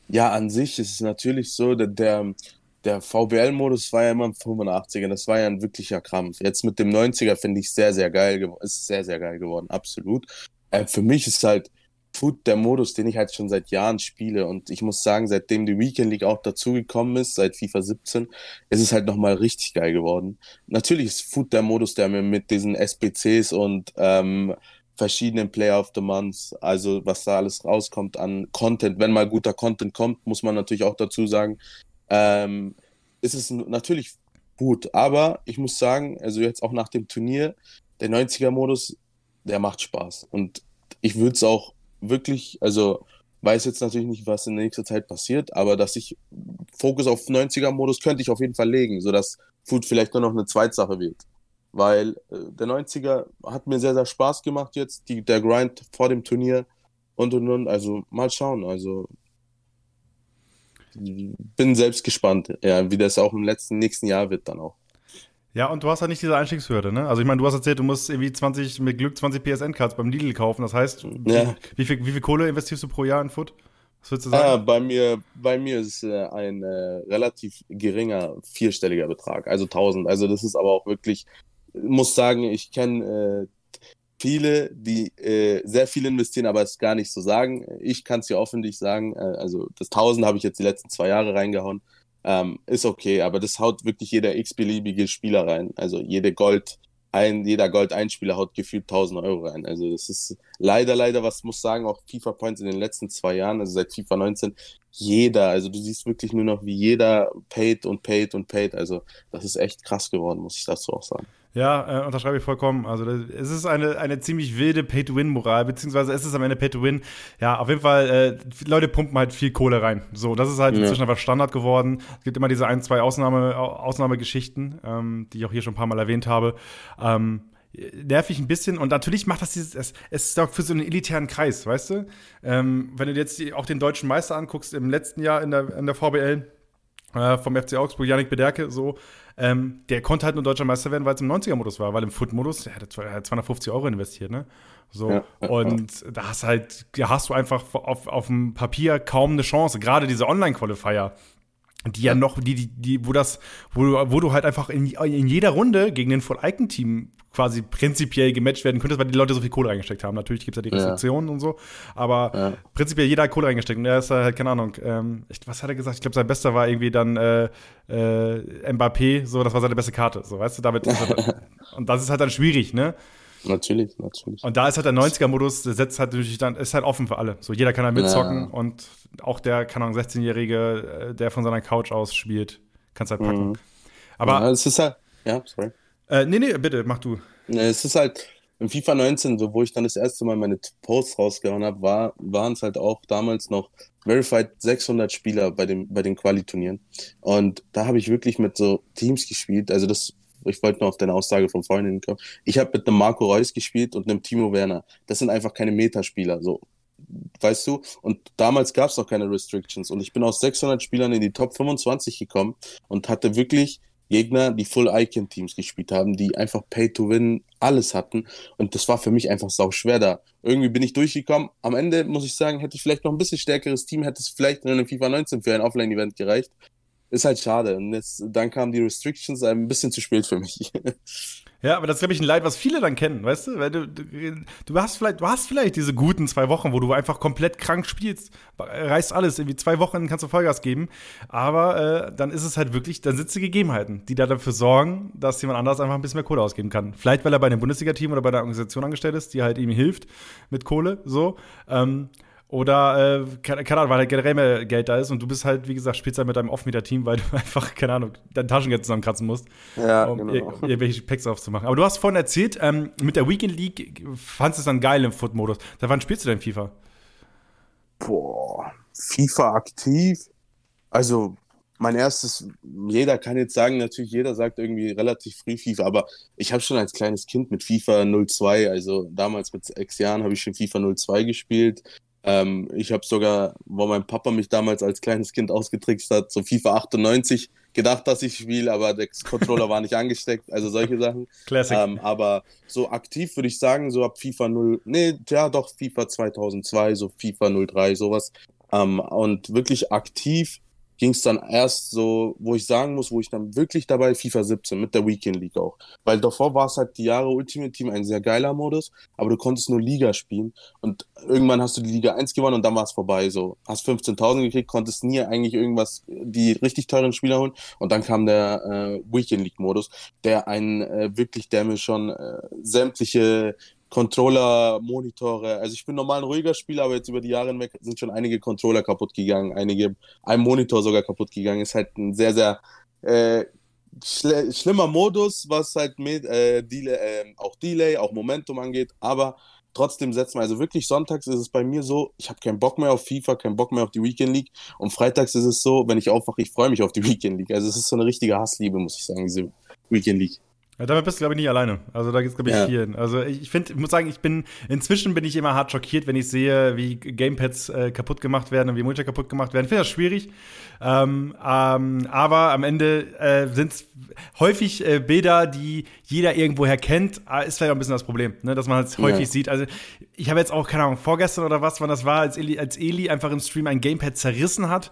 Ja, an sich ist es natürlich so, der, der der VBL-Modus war ja immer im 85er, das war ja ein wirklicher Krampf. Jetzt mit dem 90er finde ich sehr, sehr geil geworden. Ist sehr, sehr geil geworden, absolut. Äh, für mich ist halt Foot der Modus, den ich halt schon seit Jahren spiele. Und ich muss sagen, seitdem die Weekend League auch dazugekommen ist, seit FIFA 17, ist es halt nochmal richtig geil geworden. Natürlich ist Foot der Modus, der mir mit diesen SBCs und ähm, verschiedenen Player of the Month, also was da alles rauskommt an Content. Wenn mal guter Content kommt, muss man natürlich auch dazu sagen, ähm, ist es natürlich gut. Aber ich muss sagen, also jetzt auch nach dem Turnier, der 90er-Modus, der macht Spaß. Und ich würde es auch wirklich, also weiß jetzt natürlich nicht, was in nächster Zeit passiert, aber dass ich Fokus auf 90er-Modus könnte ich auf jeden Fall legen, sodass Food vielleicht nur noch eine Zweitsache wird. Weil äh, der 90er hat mir sehr, sehr Spaß gemacht jetzt, die, der Grind vor dem Turnier und und und. Also mal schauen. Also bin selbst gespannt, ja, wie das auch im letzten, nächsten Jahr wird dann auch. Ja, und du hast ja nicht diese Einstiegshürde, ne? Also ich meine, du hast erzählt, du musst irgendwie 20, mit Glück 20 PSN-Cards beim Lidl kaufen. Das heißt, ja. wie, viel, wie viel Kohle investierst du pro Jahr in Foot? Was würdest du sagen? Ah, bei mir, bei mir ist äh, ein äh, relativ geringer vierstelliger Betrag, also 1000. Also das ist aber auch wirklich, muss sagen, ich kenne äh, viele, die äh, sehr viel investieren, aber es gar nicht so sagen. Ich kann es ja öffentlich sagen. Äh, also das 1000 habe ich jetzt die letzten zwei Jahre reingehauen. Ähm, ist okay, aber das haut wirklich jeder x-beliebige Spieler rein. Also jede Gold, ein, jeder Gold-Einspieler haut gefühlt 1000 Euro rein. Also das ist leider, leider, was muss sagen, auch FIFA Points in den letzten zwei Jahren, also seit FIFA 19, jeder, also du siehst wirklich nur noch, wie jeder paid und paid und paid. Also das ist echt krass geworden, muss ich dazu auch sagen. Ja, äh, unterschreibe ich vollkommen. Also es ist eine, eine ziemlich wilde Pay-to-Win-Moral, beziehungsweise es ist am Ende Pay-to-Win. Ja, auf jeden Fall, äh, Leute pumpen halt viel Kohle rein. So, das ist halt ja. inzwischen einfach Standard geworden. Es gibt immer diese ein, zwei Ausnahme, Ausnahmegeschichten, ähm, die ich auch hier schon ein paar Mal erwähnt habe. Ähm, nervig ein bisschen und natürlich macht das dieses, es, es sorgt für so einen elitären Kreis, weißt du? Ähm, wenn du jetzt die, auch den deutschen Meister anguckst, im letzten Jahr in der, in der VBL, äh, vom FC Augsburg, Yannick Bederke, so, ähm, der konnte halt nur deutscher Meister werden, weil es im 90er-Modus war, weil im Foot-Modus, der hat 250 Euro investiert, ne? So, ja, und da hast halt, da hast du einfach auf, auf dem Papier kaum eine Chance. Gerade diese Online-Qualifier, die ja noch, die, die, die, wo das, wo, du, wo du halt einfach in, in jeder Runde gegen den Full-Icon-Team quasi prinzipiell gematcht werden könntest, weil die Leute so viel Kohle reingesteckt haben. Natürlich gibt es ja die Restriktionen ja. und so, aber ja. prinzipiell jeder hat Kohle reingesteckt und er ist halt, keine Ahnung, ähm, was hat er gesagt? Ich glaube, sein bester war irgendwie dann äh, äh, Mbappé, so, das war seine beste Karte, so, weißt du, damit und das ist halt dann schwierig, ne? Natürlich, natürlich. Und da ist halt der 90er-Modus, der setzt halt natürlich dann, ist halt offen für alle. So, jeder kann da mitzocken ja. und auch der, keine Ahnung, 16-Jährige, äh, der von seiner Couch aus spielt, kannst halt packen. Mhm. Aber. Ja, es ist halt, ja, sorry. Äh, nee, nee, bitte, mach du. Es ist halt, im FIFA 19, so, wo ich dann das erste Mal meine Posts rausgehauen habe, war, waren es halt auch damals noch verified 600 Spieler bei, dem, bei den Quali-Turnieren. Und da habe ich wirklich mit so Teams gespielt. Also das, ich wollte nur auf deine Aussage von vorhin hinkommen. Ich habe mit einem Marco Reus gespielt und einem Timo Werner. Das sind einfach keine Metaspieler, so. Weißt du? Und damals gab es noch keine Restrictions. Und ich bin aus 600 Spielern in die Top 25 gekommen und hatte wirklich Gegner, die Full-Icon-Teams gespielt haben, die einfach Pay-to-Win alles hatten. Und das war für mich einfach sau schwer da. Irgendwie bin ich durchgekommen. Am Ende muss ich sagen, hätte ich vielleicht noch ein bisschen stärkeres Team, hätte es vielleicht in einem FIFA 19 für ein Offline-Event gereicht. Ist halt schade. Und jetzt, dann kamen die Restrictions ein bisschen zu spät für mich. Ja, aber das ist, glaube ich, ein Leid, was viele dann kennen, weißt du? Weil du, du, du, hast vielleicht, du hast vielleicht diese guten zwei Wochen, wo du einfach komplett krank spielst, reißt alles, irgendwie zwei Wochen kannst du Vollgas geben, aber äh, dann ist es halt wirklich, dann sind es die Gegebenheiten, die da dafür sorgen, dass jemand anders einfach ein bisschen mehr Kohle ausgeben kann. Vielleicht, weil er bei einem Bundesliga-Team oder bei der Organisation angestellt ist, die halt ihm hilft mit Kohle, so. Ähm, oder, äh, keine, keine, Ahnung, weil halt generell mehr Geld da ist und du bist halt, wie gesagt, spielst halt mit deinem Off-Meter-Team, weil du einfach, keine Ahnung, dein Taschengeld zusammenkratzen musst, ja, um genau. ir irgendwelche Packs aufzumachen. Aber du hast vorhin erzählt, ähm, mit der Weekend League fandest du es dann geil im Foot-Modus. Da wann spielst du denn FIFA? Boah, FIFA aktiv? Also, mein erstes, jeder kann jetzt sagen, natürlich jeder sagt irgendwie relativ früh FIFA, aber ich habe schon als kleines Kind mit FIFA 02, also damals mit sechs Jahren habe ich schon FIFA 02 gespielt. Ähm, ich habe sogar, wo mein Papa mich damals als kleines Kind ausgetrickst hat, so FIFA 98 gedacht, dass ich spiele, aber der Controller war nicht angesteckt, also solche Sachen. Classic. Ähm, aber so aktiv würde ich sagen, so ab FIFA 0, nee, ja doch, FIFA 2002, so FIFA 03, sowas. Ähm, und wirklich aktiv ging es dann erst so, wo ich sagen muss, wo ich dann wirklich dabei FIFA 17 mit der Weekend League auch. Weil davor war es halt die Jahre Ultimate Team ein sehr geiler Modus, aber du konntest nur Liga spielen und irgendwann hast du die Liga 1 gewonnen und dann war es vorbei. So, hast 15.000 gekriegt, konntest nie eigentlich irgendwas, die richtig teuren Spieler holen und dann kam der äh, Weekend League Modus, der einen äh, wirklich, der mir schon äh, sämtliche Controller, Monitore. Also ich bin normal ein ruhiger Spieler, aber jetzt über die Jahre hinweg sind schon einige Controller kaputt gegangen, einige, ein Monitor sogar kaputt gegangen. Ist halt ein sehr, sehr äh, schl schlimmer Modus, was halt mit äh, Delay, äh, auch Delay, auch Momentum angeht, aber trotzdem setzen wir, also wirklich sonntags ist es bei mir so, ich habe keinen Bock mehr auf FIFA, keinen Bock mehr auf die Weekend League und freitags ist es so, wenn ich aufwache, ich freue mich auf die Weekend League. Also es ist so eine richtige Hassliebe, muss ich sagen, diese Weekend League. Ja, damit bist du, glaube ich, nicht alleine. Also da gibt es, glaube ich, ja. vielen. Also ich finde, ich muss sagen, ich bin, inzwischen bin ich immer hart schockiert, wenn ich sehe, wie Gamepads äh, kaputt gemacht werden und wie Monitor kaputt gemacht werden. Ich finde das schwierig. Ähm, ähm, aber am Ende äh, sind es häufig äh, Bilder, die jeder irgendwoher kennt. Äh, ist vielleicht auch ein bisschen das Problem, ne? dass man halt häufig ja. sieht. Also ich habe jetzt auch, keine Ahnung, vorgestern oder was, wann das war, als Eli, als Eli einfach im Stream ein Gamepad zerrissen hat.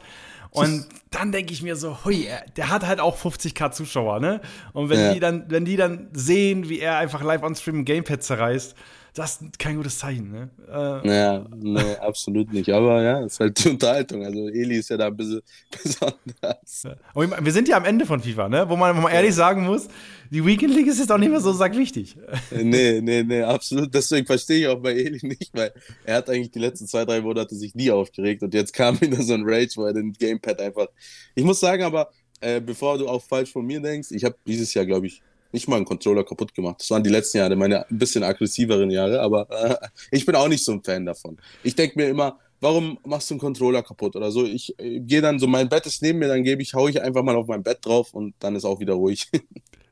Und dann denke ich mir so, hui, der hat halt auch 50k Zuschauer, ne? Und wenn ja. die dann, wenn die dann sehen, wie er einfach live on Stream ein Gamepad zerreißt, das ist kein gutes Zeichen, ne? Äh, ja, nee, absolut nicht. Aber ja, ist halt die Unterhaltung. Also Eli ist ja da ein bisschen besonders. Und wir sind ja am Ende von FIFA, ne? Wo man, man ehrlich sagen muss, die Weekend League ist jetzt auch nicht mehr so wichtig. Nee, nee, nee, absolut. Deswegen verstehe ich auch bei Eli nicht, weil er hat eigentlich die letzten zwei, drei Monate sich nie aufgeregt und jetzt kam wieder so ein Rage, wo er den Gamepad einfach. Ich muss sagen, aber äh, bevor du auch falsch von mir denkst, ich habe dieses Jahr, glaube ich, nicht mal einen Controller kaputt gemacht. Das waren die letzten Jahre, meine ein bisschen aggressiveren Jahre, aber äh, ich bin auch nicht so ein Fan davon. Ich denke mir immer, warum machst du einen Controller kaputt oder so? Ich äh, gehe dann so, mein Bett ist neben mir, dann gebe ich, hau ich einfach mal auf mein Bett drauf und dann ist auch wieder ruhig.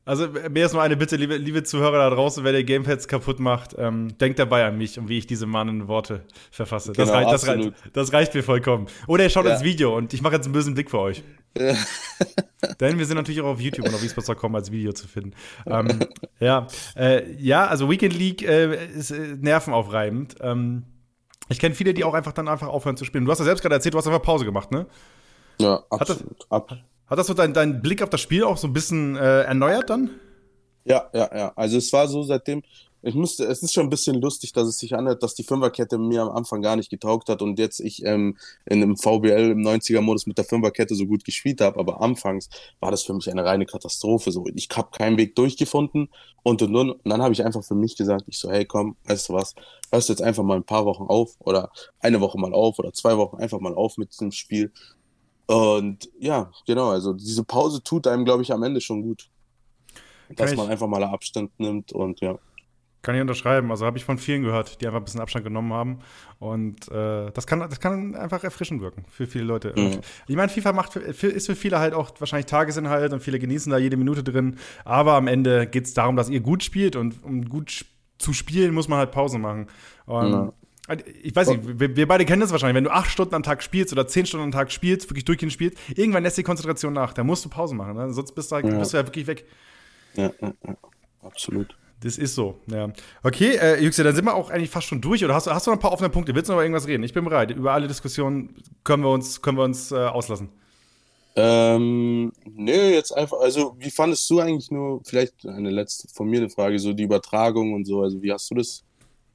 Also mir ist nur eine Bitte, liebe, liebe Zuhörer da draußen, wer der Gamepads kaputt macht, ähm, denkt dabei an mich und wie ich diese mahnenden Worte verfasse. Genau, das, reicht, das, reicht, das, reicht, mir vollkommen. Oder ihr schaut ja. ins Video und ich mache jetzt einen bösen Blick für euch. Ja. Denn wir sind natürlich auch auf YouTube und auf esports.com als Video zu finden. Ähm, ja, äh, ja, also Weekend League äh, ist äh, nervenaufreibend. Ähm, ich kenne viele, die auch einfach dann einfach aufhören zu spielen. Du hast ja selbst gerade erzählt, du hast einfach Pause gemacht, ne? Ja, absolut. Hat das, hat das so deinen dein Blick auf das Spiel auch so ein bisschen äh, erneuert dann? Ja, ja, ja. Also es war so seitdem, ich musste, es ist schon ein bisschen lustig, dass es sich anhört, dass die Fünferkette mir am Anfang gar nicht getaugt hat und jetzt ich ähm, in einem VBL im 90er-Modus mit der Fünferkette so gut gespielt habe, aber anfangs war das für mich eine reine Katastrophe. So, ich habe keinen Weg durchgefunden und und und. Dann habe ich einfach für mich gesagt, ich so, hey komm, weißt du was, hörst du jetzt einfach mal ein paar Wochen auf oder eine Woche mal auf oder zwei Wochen einfach mal auf mit diesem Spiel und ja, genau, also diese Pause tut einem, glaube ich, am Ende schon gut. Dass man einfach mal Abstand nimmt und ja. Kann ich unterschreiben. Also habe ich von vielen gehört, die einfach ein bisschen Abstand genommen haben. Und äh, das, kann, das kann einfach erfrischend wirken für viele Leute. Mhm. Ich meine, FIFA macht für, ist für viele halt auch wahrscheinlich Tagesinhalt und viele genießen da jede Minute drin. Aber am Ende geht es darum, dass ihr gut spielt und um gut zu spielen, muss man halt Pause machen. Und ja. Ich weiß nicht, wir, wir, beide kennen das wahrscheinlich. Wenn du acht Stunden am Tag spielst oder zehn Stunden am Tag spielst, wirklich durchgehend spielst, irgendwann lässt die Konzentration nach. Da musst du Pause machen, ne? sonst bist du, halt, ja. bist du ja wirklich weg. Ja, ja, ja. absolut. Das ist so, ja. Okay, äh, Yüksel, dann sind wir auch eigentlich fast schon durch. Oder hast, hast du noch ein paar offene Punkte? Willst du noch über irgendwas reden? Ich bin bereit. Über alle Diskussionen können wir uns, können wir uns äh, auslassen. Ähm, nee, jetzt einfach, also wie fandest du eigentlich nur, vielleicht eine letzte von mir eine Frage, so die Übertragung und so, also wie hast du das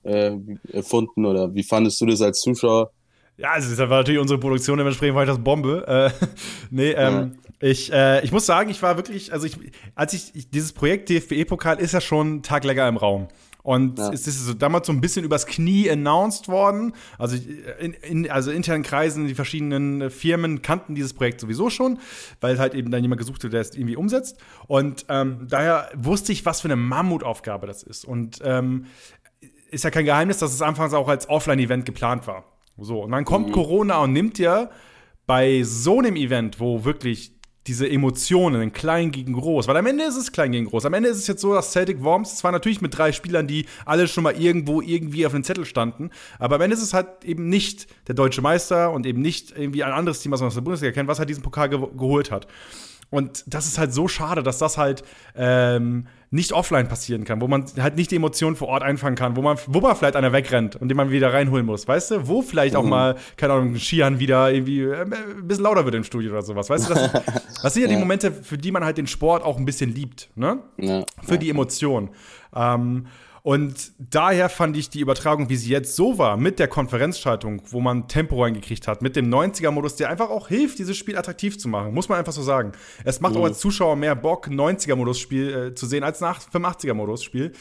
äh, erfunden oder wie fandest du das als Zuschauer? Ja, also das war natürlich unsere Produktion, dementsprechend war ich das Bombe. Äh, nee, ähm, ja. ich, äh, ich muss sagen, ich war wirklich, also ich, als ich, ich dieses Projekt DFB-Pokal ist ja schon einen Tag länger im Raum. Und ja. es ist so damals so ein bisschen übers Knie announced worden. Also, in, in, also internen Kreisen, die verschiedenen Firmen kannten dieses Projekt sowieso schon, weil halt eben dann jemand gesucht wird, der es irgendwie umsetzt. Und ähm, daher wusste ich, was für eine Mammutaufgabe das ist. Und ähm, ist ja kein Geheimnis, dass es anfangs auch als Offline-Event geplant war. So, und dann kommt mhm. Corona und nimmt ja bei so einem Event, wo wirklich diese Emotionen, klein gegen groß, weil am Ende ist es klein gegen groß. Am Ende ist es jetzt so, dass Celtic Worms zwar natürlich mit drei Spielern, die alle schon mal irgendwo irgendwie auf dem Zettel standen, aber am Ende ist es halt eben nicht der deutsche Meister und eben nicht irgendwie ein anderes Team, was man aus der Bundesliga kennt, was halt diesen Pokal ge geholt hat. Und das ist halt so schade, dass das halt ähm, nicht offline passieren kann, wo man halt nicht die Emotionen vor Ort einfangen kann, wo man, wo man vielleicht einer wegrennt und den man wieder reinholen muss, weißt du? Wo vielleicht mhm. auch mal, keine Ahnung, Skian wieder irgendwie äh, ein bisschen lauter wird im Studio oder sowas, weißt du? Das, das sind ja, ja, die Momente, für die man halt den Sport auch ein bisschen liebt, ne? Ja. Für die Emotionen. Ähm, und daher fand ich die Übertragung, wie sie jetzt so war, mit der Konferenzschaltung, wo man Tempo reingekriegt hat, mit dem 90er-Modus, der einfach auch hilft, dieses Spiel attraktiv zu machen, muss man einfach so sagen. Es macht mhm. auch als Zuschauer mehr Bock, 90er-Modus-Spiel äh, zu sehen, als nach 85er-Modus-Spiel.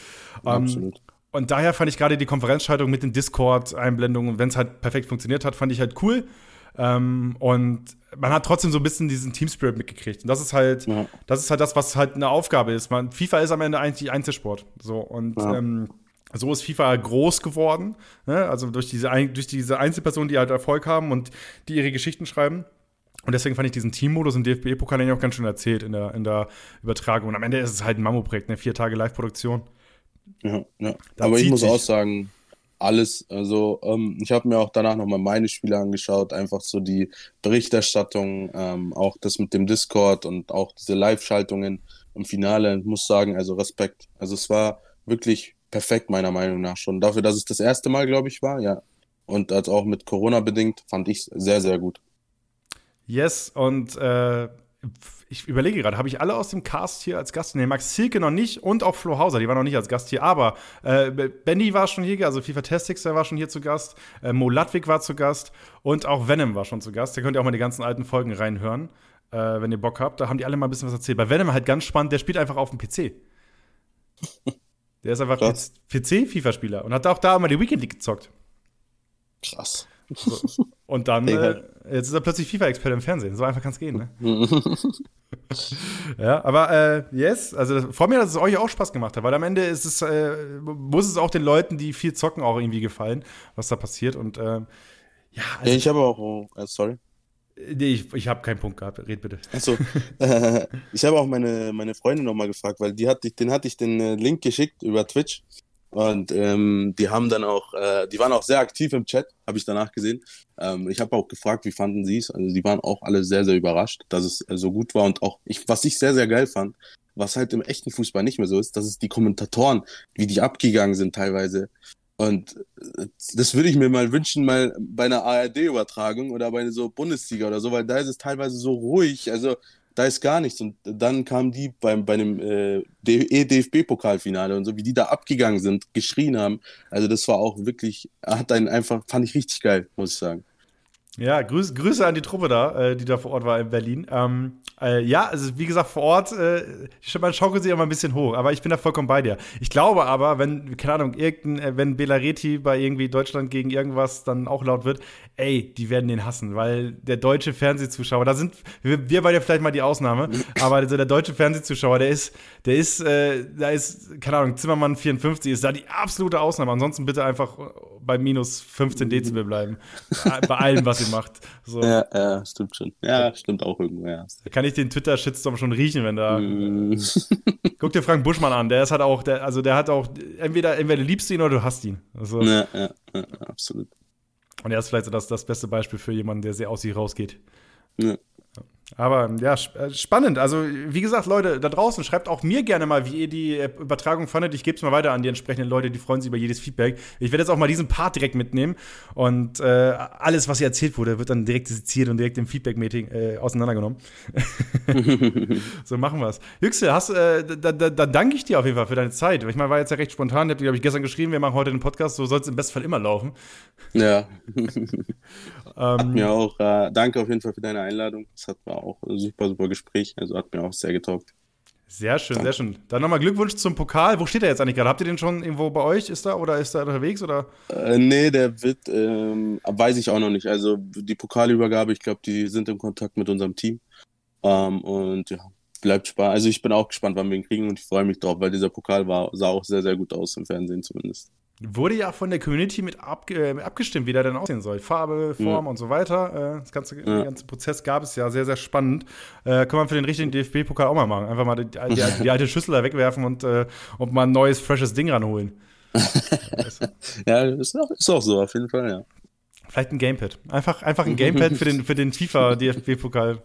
Ähm, Absolut. Und daher fand ich gerade die Konferenzschaltung mit den Discord-Einblendungen, wenn es halt perfekt funktioniert hat, fand ich halt cool. Ähm, und man hat trotzdem so ein bisschen diesen Team Spirit mitgekriegt. Und das ist halt, ja. das ist halt das, was halt eine Aufgabe ist. Man, FIFA ist am Ende eigentlich Einzelsport. So und ja. ähm, so ist FIFA groß geworden. Ne? Also durch diese, durch diese Einzelpersonen, die halt Erfolg haben und die ihre Geschichten schreiben. Und deswegen fand ich diesen Teammodus im DFB-Pokal eigentlich auch ganz schön erzählt in der, in der Übertragung. Und am Ende ist es halt ein Mammutprojekt, eine vier Tage Live-Produktion. Ja, ja. Aber ich muss auch sagen, alles. Also ähm, ich habe mir auch danach nochmal meine Spiele angeschaut, einfach so die Berichterstattung, ähm, auch das mit dem Discord und auch diese Live-Schaltungen im Finale. Ich muss sagen, also Respekt. Also es war wirklich perfekt meiner Meinung nach schon. Dafür, dass es das erste Mal, glaube ich, war, ja. Und als auch mit Corona bedingt, fand ich es sehr, sehr gut. Yes, und äh, ich überlege gerade, habe ich alle aus dem Cast hier als Gast? Nee, Max Silke noch nicht und auch Flo Hauser, die war noch nicht als Gast hier. Aber äh, Benny war schon hier, also FIFA Testix, der war schon hier zu Gast. Äh, Mo Ludwig war zu Gast und auch Venom war schon zu Gast. Da könnt ihr auch mal die ganzen alten Folgen reinhören, äh, wenn ihr Bock habt. Da haben die alle mal ein bisschen was erzählt. Bei Venom halt ganz spannend, der spielt einfach auf dem PC. Der ist einfach PC-FIFA-Spieler und hat auch da mal die Weekend League gezockt. Krass. So. Und dann, äh, jetzt ist er plötzlich FIFA-Experte im Fernsehen. So einfach kann es gehen, ne? ja, aber äh, yes, also vor mir, dass es euch auch Spaß gemacht hat, weil am Ende ist es, äh, muss es auch den Leuten, die viel zocken, auch irgendwie gefallen, was da passiert. Und äh, ja, also, ich habe auch, oh, sorry. Nee, ich, ich habe keinen Punkt gehabt. Red bitte. Achso. ich habe auch meine, meine Freundin nochmal gefragt, weil die hat, den hatte ich den äh, Link geschickt über Twitch. Und ähm, die haben dann auch, äh, die waren auch sehr aktiv im Chat, habe ich danach gesehen. Ähm, ich habe auch gefragt, wie fanden sie es? Also die waren auch alle sehr, sehr überrascht, dass es äh, so gut war. Und auch, ich, was ich sehr, sehr geil fand, was halt im echten Fußball nicht mehr so ist, dass es die Kommentatoren, wie die abgegangen sind teilweise. Und äh, das würde ich mir mal wünschen, mal bei einer ARD-Übertragung oder bei so Bundesliga oder so, weil da ist es teilweise so ruhig. Also da ist gar nichts. Und dann kamen die beim, bei dem äh, DFB-Pokalfinale und so, wie die da abgegangen sind, geschrien haben. Also das war auch wirklich, hat einen einfach, fand ich richtig geil, muss ich sagen. Ja, Grüße, Grüße an die Truppe da, äh, die da vor Ort war in Berlin. Ähm, äh, ja, also wie gesagt, vor Ort, äh, man schaukelt sich immer ein bisschen hoch, aber ich bin da vollkommen bei dir. Ich glaube aber, wenn, keine Ahnung, irgendein, äh, wenn Belareti bei irgendwie Deutschland gegen irgendwas dann auch laut wird, ey, die werden den hassen, weil der deutsche Fernsehzuschauer, da sind, wir, wir beide vielleicht mal die Ausnahme, aber also der deutsche Fernsehzuschauer, der ist, der ist, äh, da ist, keine Ahnung, Zimmermann 54 ist da die absolute Ausnahme. Ansonsten bitte einfach bei minus 15 Dezibel bleiben. bei allem, was macht. So. Ja, ja, stimmt schon. Ja, stimmt auch irgendwo, ja. Da kann ich den Twitter-Shitstorm schon riechen, wenn da. Mm. Guck dir Frank Buschmann an, der ist halt auch, der, also der hat auch, entweder, entweder liebst du ihn oder du hast ihn. Also, ja, ja, ja, absolut. Und er ist vielleicht so das, das beste Beispiel für jemanden, der sehr aus sich rausgeht. Ja. Aber ja, äh, spannend. Also, wie gesagt, Leute, da draußen, schreibt auch mir gerne mal, wie ihr die äh, Übertragung fandet. Ich gebe es mal weiter an die entsprechenden Leute, die freuen sich über jedes Feedback. Ich werde jetzt auch mal diesen Part direkt mitnehmen und äh, alles, was hier erzählt wurde, wird dann direkt seziert und direkt im Feedback-Meeting äh, auseinandergenommen. so machen wir es. Yüksel, hast, äh, da, da, da, danke ich dir auf jeden Fall für deine Zeit. Ich meine, war jetzt ja recht spontan. Ich habe, glaube ich, gestern geschrieben, wir machen heute den Podcast, so soll es im besten Fall immer laufen. Ja. ähm, mir auch. Äh, danke auf jeden Fall für deine Einladung. Das hat mir auch ein super, super Gespräch. Also hat mir auch sehr getaugt. Sehr schön, Danke. sehr schön. Dann nochmal Glückwunsch zum Pokal. Wo steht er jetzt eigentlich gerade? Habt ihr den schon irgendwo bei euch? Ist er oder ist er unterwegs? Oder? Äh, nee, der wird, ähm, weiß ich auch noch nicht. Also die Pokalübergabe, ich glaube, die sind im Kontakt mit unserem Team. Ähm, und ja, bleibt spannend. Also ich bin auch gespannt, wann wir ihn kriegen und ich freue mich drauf, weil dieser Pokal war, sah auch sehr, sehr gut aus im Fernsehen zumindest. Wurde ja von der Community mit, ab, äh, abgestimmt, wie der denn aussehen soll. Farbe, Form ja. und so weiter. Äh, das ganze, ja. Den ganzen Prozess gab es ja sehr, sehr spannend. Äh, kann man für den richtigen DFB-Pokal auch mal machen. Einfach mal die, die, die, die alte Schüssel da wegwerfen und, äh, und mal ein neues, freshes Ding ranholen. ja, ist auch, ist auch so, auf jeden Fall, ja. Vielleicht ein Gamepad. Einfach, einfach ein Gamepad für den, für den FIFA-DFB-Pokal.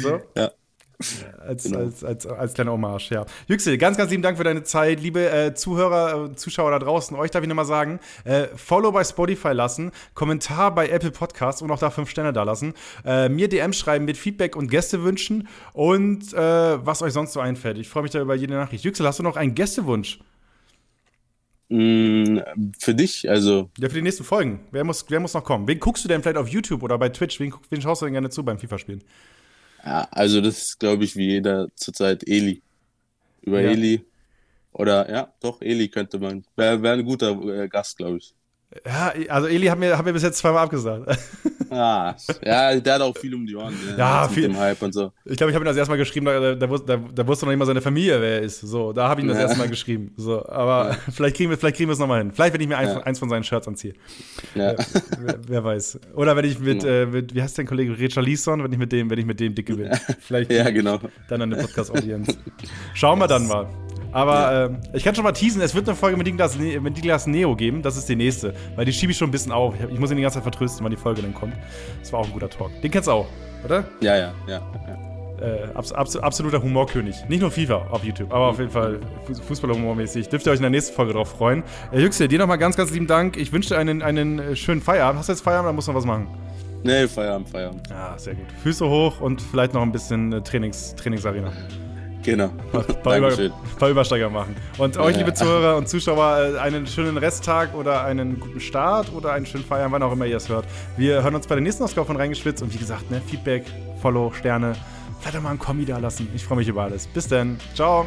So? Ja. Als, genau. als, als, als kleine Hommage, ja. Yüksel, ganz, ganz lieben Dank für deine Zeit. Liebe äh, Zuhörer, äh, Zuschauer da draußen, euch darf ich nochmal sagen, äh, Follow bei Spotify lassen, Kommentar bei Apple Podcasts und auch da fünf Sterne da lassen, äh, mir DM schreiben mit Feedback und Gästewünschen und äh, was euch sonst so einfällt. Ich freue mich da über jede Nachricht. Yüksel, hast du noch einen Gästewunsch? Mm, für dich, also. Ja, für die nächsten Folgen. Wer muss, wer muss noch kommen? Wen guckst du denn vielleicht auf YouTube oder bei Twitch? Wen, wen schaust du denn gerne zu beim FIFA-Spielen? Ja, also das ist, glaube ich, wie jeder zurzeit Eli. Über ja. Eli. Oder ja, doch, Eli könnte man. Wäre wär ein guter äh, Gast, glaube ich. Ja, also Eli hat mir, hat mir bis jetzt zweimal abgesagt. Ah, ja, der hat auch viel um die Ohren. Ne? Ja, viel. Mit dem Hype und so. Ich glaube, ich habe ihm das erste Mal geschrieben, da, da, da, da, wusste noch nicht mal seine Familie, wer er ist. So, da habe ich ihm das ja. erste Mal geschrieben. So, aber ja. vielleicht kriegen wir vielleicht kriegen wir es nochmal hin. Vielleicht, wenn ich mir eins, ja. eins von seinen Shirts anziehe. Ja. Äh, wer, wer, weiß. Oder wenn ich mit, genau. äh, mit wie heißt dein Kollege, Richard Leeson, wenn ich mit dem, wenn ich mit dem dicke bin. Vielleicht ja, genau. dann eine Podcast-Audienz. Schauen wir dann mal. Aber ja. äh, ich kann schon mal teasen, es wird eine Folge mit Niklas, mit Niklas Neo geben. Das ist die nächste. Weil die schiebe ich schon ein bisschen auf. Ich muss ihn die ganze Zeit vertrösten, wann die Folge dann kommt. Das war auch ein guter Talk. Den kennst du auch, oder? Ja, ja, ja. ja. Äh, abs abs absoluter Humorkönig. Nicht nur FIFA auf YouTube, aber auf jeden Fall Fußballer-Humormäßig. Dürft ihr euch in der nächsten Folge drauf freuen. Äh, Yüksel, dir nochmal ganz, ganz lieben Dank. Ich wünsche dir einen, einen äh, schönen Feierabend. Hast du jetzt Feierabend oder musst du noch was machen? Nee, Feierabend, Feierabend. Ja, sehr gut. Füße hoch und vielleicht noch ein bisschen äh, Trainings, Trainingsarena. Genau. Ein paar, Über, paar Übersteiger machen. Und euch, liebe Zuhörer und Zuschauer, äh, einen schönen Resttag oder einen guten Start oder einen schönen Feiern, wann auch immer ihr es hört. Wir hören uns bei der nächsten Ausgabe von Reingeschwitzt und wie gesagt, ne, Feedback, Follow, Sterne, vielleicht auch mal ein Kommi da lassen. Ich freue mich über alles. Bis dann. Ciao.